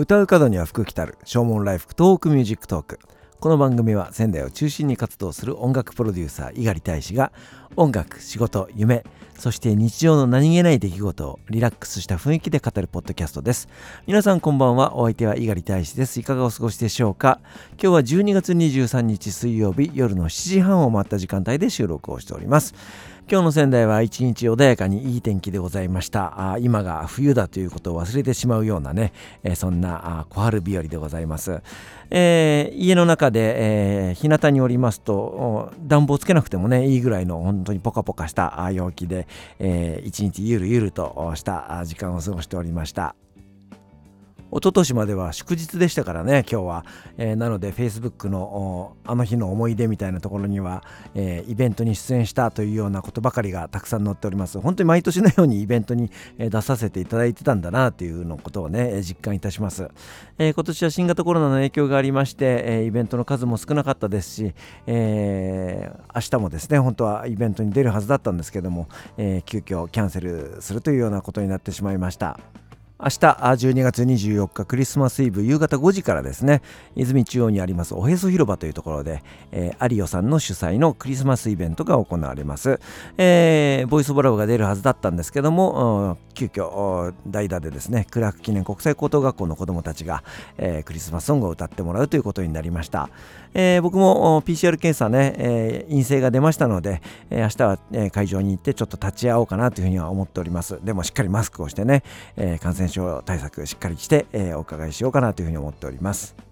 歌う門には福来たる唱門来福 TOHOKU MUSIC TALK。この番組は仙台を中心に活動する音楽プロデューサー猪狩大使が音楽仕事夢そして日常の何気ない出来事をリラックスした雰囲気で語るポッドキャストです。皆さんこんばんは。お相手は猪狩大使です。いかがお過ごしでしょうか今日は12月23日水曜日夜の7時半を回った時間帯で収録をしております。今日の仙台は一日穏やかにいい天気でございました。あ今が冬だということを忘れてしまうようなね、えー、そんな小春日和でございます、えー、家の中で、えー、日向におりますと暖房つけなくてもねいいぐらいの本当にポカポカした陽気で、えー、一日ゆるゆるとした時間を過ごしておりました。一昨年までは祝日でしたからね今日は、えー、なので Facebook のあの日の思い出みたいなところには、えー、イベントに出演したというようなことばかりがたくさん載っております。本当に毎年のようにイベントに出させていただいてたんだなというのことをね実感いたします、えー、今年は新型コロナの影響がありまして、えイベントの数も少なかったですし、え明日もですね本当はイベントに出るはずだったんですけども、え急遽キャンセルするというようなことになってしまいました。明日12月24日クリスマスイブ夕方5時からですね。泉中央にありますおへそ広場というところで、えー、有オさんの主催のクリスマスイベントが行われます、えー、ボイスオブラブが出るはずだったんですけども急遽代打でですねクラーク記念国際高等学校の子どもたちが、えー、クリスマスソングを歌ってもらうということになりました、えー、僕も PCR 検査ね、えー、陰性が出ましたので、えー、明日は、会場に行ってちょっと立ち会おうかなというふうには思っております。でもしっかりマスクをしてね、え感染症対策しっかりして、えお伺いしようかなというふうに思っております。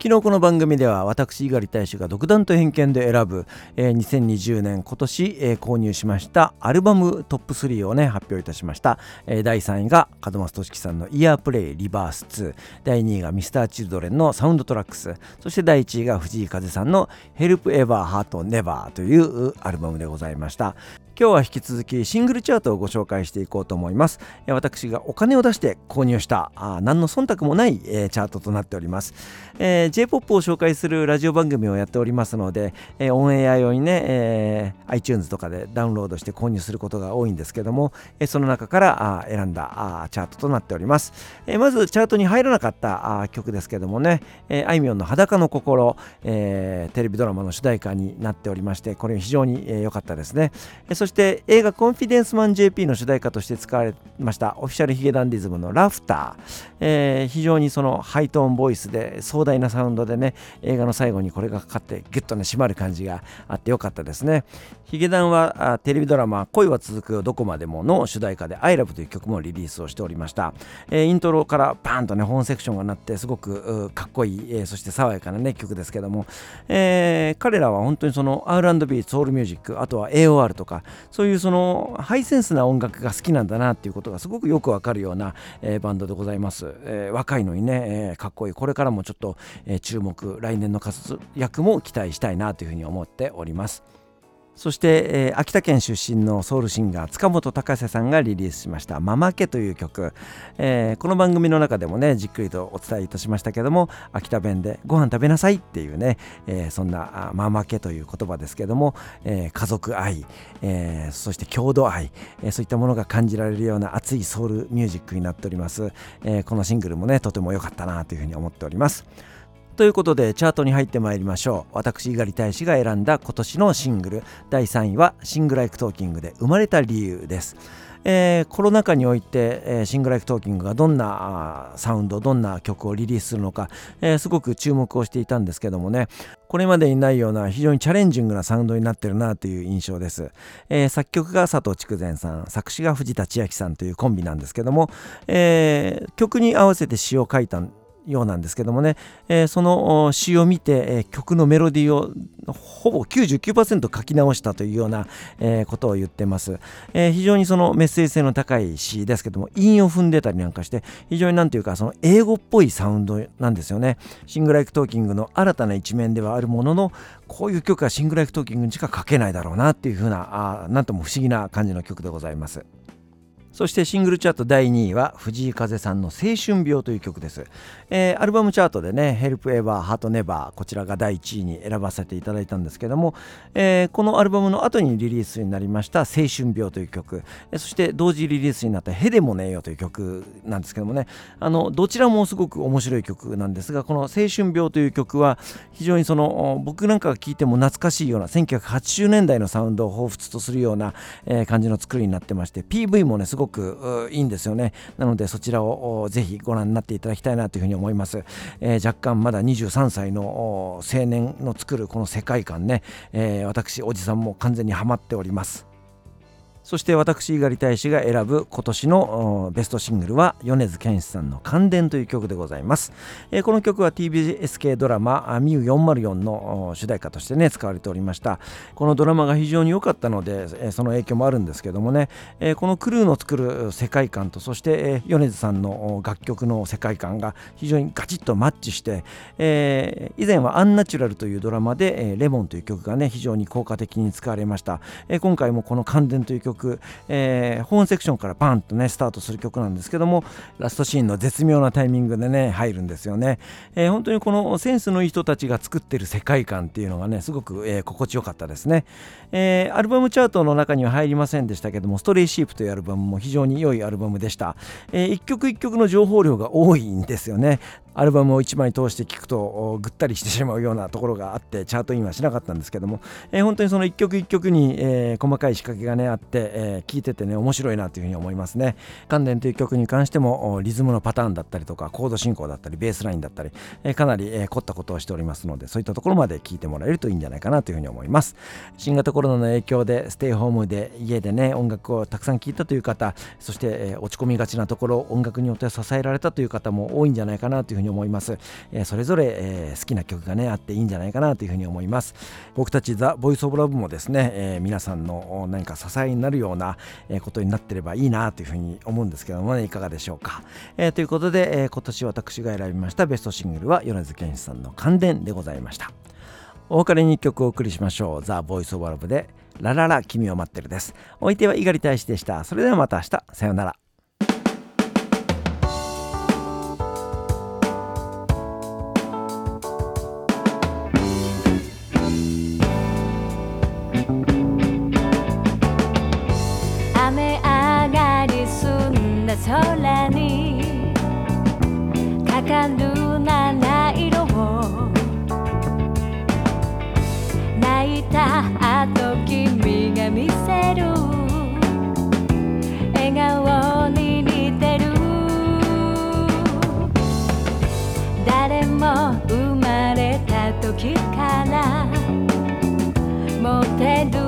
昨日この番組では私猪狩大使が独断と偏見で選ぶ、えー、2020年今年、えー、購入しましたアルバムトップ3をね発表いたしました、えー、第3位が門松俊樹さんのイヤープレイリバース2第2位がミスターチルドレンのサウンドトラックス。そして第1位が藤井風さんのヘルプエバーハートネバーというアルバムでございました。今日は引き続きシングルチャートをご紹介していこうと思います。私がお金を出して購入したあ何の忖度もない、えー、チャートとなっております、えー、J-POP を紹介するラジオ番組をやっておりますので、えー、オンエア用にね、えー、iTunes とかでダウンロードして購入することが多いんですけども、えー、その中からあ選んだあチャートとなっております、えー、まずチャートに入らなかったあ曲ですけどもね、えー、あいみょんの裸の心、えー、テレビドラマの主題歌になっておりましてこれ非常に良、えー、かったですね、えー、そして映画コンフィデンスマン JP の主題歌として使われましたオフィシャルヒゲダンディズムのラフター、えー、非常にそのハイトーンボイスで壮大なサウンドでね映画の最後にこれがかかってギュッとね締まる感じがあってよかったですね。ヒゲダンはテレビドラマ「恋は続くよどこまでも」の主題歌で「ILOVE」という曲もリリースをしておりました、えー、イントロからバーンとね本セクションが鳴ってすごくかっこいい、えー、そして爽やかなね曲ですけども、えー、彼らは本当にその R&B ソウルミュージックあとは AOR とかそういうそのハイセンスな音楽が好きなんだなっていうことがすごくよくわかるような、えー、バンドでございます、えー、若いのにね、えー、かっこいい。これからもちょっと、え、注目来年の活躍も期待したいなというふうに思っております。そして、えー、秋田県出身のソウルシンガー塚本隆瀬さんがリリースしました「ママケ」という曲、えー、この番組の中でもねじっくりとお伝えいたしましたけども秋田弁で「ご飯食べなさい」っていうね、えー、そんな「ママケ」という言葉ですけども、え家族愛、えそして郷土愛、えそういったものが感じられるような熱いソウルミュージックになっております、えこのシングルもねとても良かったなというふうに思っております。ということでチャートに入ってまいりましょう。私猪狩大使が選んだ今年のシングル。第3位は SING LIKE TALKINGで生まれた理由です。えー、コロナ禍において、えー、 SING LIKE TALKINGがどんなサウンドどんな曲をリリースするのか、えー、すごく注目をしていたんですけどもね。これまでにないような非常にチャレンジングなサウンドになってるなという印象です、え、作曲が佐藤竹善さん作詞が藤田千章さんというコンビなんですけども、え、曲に合わせて詩を書いたようなんですけどもね、えー、その詩を見て、えー、曲のメロディーをほぼ99%書き直したというような、えー、ことを言ってます、え非常にそのメッセージ性の高い詩ですけども韻を踏んでたりなんかして非常になんていうかその英語っぽいサウンドなんですよね。 SING LIKE TALKINGの新たな一面ではあるもののこういう曲は SING LIKE TALKINGにしか書けないだろうなっていうふうなあなんとも不思議な感じの曲でございます。そしてシングルチャート第2位は藤井風さんの青春病という曲です、えー、アルバムチャートでね Help Ever Heart Never こちらが第1位に選ばせていただいたんですけども、えー、このアルバムの後にリリースになりました青春病という曲、そして同時リリースになったヘデモネよという曲なんですけどもね。あのどちらもすごく面白い曲なんですがこの青春病という曲は非常にその僕なんかが聴いても懐かしいような1980年代のサウンドを彷彿とするような、えー、感じの作りになってまして PV もねすごくくいいんですよね。なのでそちらをぜひご覧になっていただきたいなというふうに思います、えー、若干まだ23歳の青年の作るこの世界観ね、えー、私おじさんも完全にハマっております。そして私猪狩大使が選ぶ今年のベストシングルは米津玄師さんの「感電」という曲でございます、えー、この曲は TBS 系ドラマ「ミュー404」の主題歌としてね使われておりました。このドラマが非常に良かったので、えー、その影響もあるんですけどもね、えー、このクルーの作る世界観とそして、えー、米津さんの楽曲の世界観が非常にガチッとマッチして、えー、以前は「アンナチュラル」というドラマで「えー、レモン」という曲がね非常に効果的に使われました、えー、今回もこの「感電」という曲曲、えー、ホーンセクションからパンとねスタートする曲なんですけどもラストシーンの絶妙なタイミングでね入るんですよね、えー、本当にこのセンスのいい人たちが作ってる世界観っていうのがねすごく、えー、心地よかったですね、えー、アルバムチャートの中には入りませんでしたけどもストレイシープというアルバムも非常に良いアルバムでした、えー、一曲一曲の情報量が多いんですよね。アルバムを1枚通して聴くとぐったりしてしまうようなところがあってチャートインはしなかったんですけども、えー、本当にその一曲一曲に、えー、細かい仕掛けがねあって、えー、聴いててね面白いなというふうに思いますね。関連という曲に関してもリズムのパターンだったりとかコード進行だったりベースラインだったり、えー、かなり、えー、凝ったことをしておりますのでそういったところまで聴いてもらえるといいんじゃないかなというふうに思います。新型コロナの影響でステイホームで家でね音楽をたくさん聴いたという方そして、えー、落ち込みがちなところ音楽によって支えられたという方も多いんじゃないかなというふうに思います。えー、それぞれ、えー、好きな曲がねあっていいんじゃないかなというふうに思います。僕たちザ・ボイス・オブ・ラブもですね、えー、皆さんの何か支えになるような、えことになってればいいなというふうに思うんですけどもねいかがでしょうか、えということで、え今年私が選びましたベストシングルは米津玄師さんの「感電」でございました。お別れに1曲お送りしましょう。ザ・ボイス・オブ・ラブで「ラララ君を待ってる」です。お相手は猪狩大使でした。それではまた明日。さようなら。泣いた後君が見せる。笑顔に似てる。誰も生まれた時からモテる。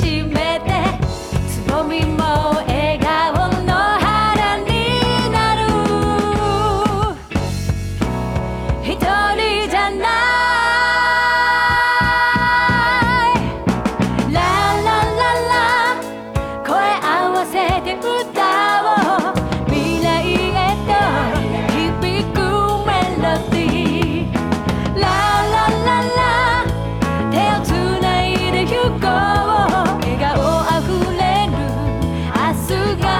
to go.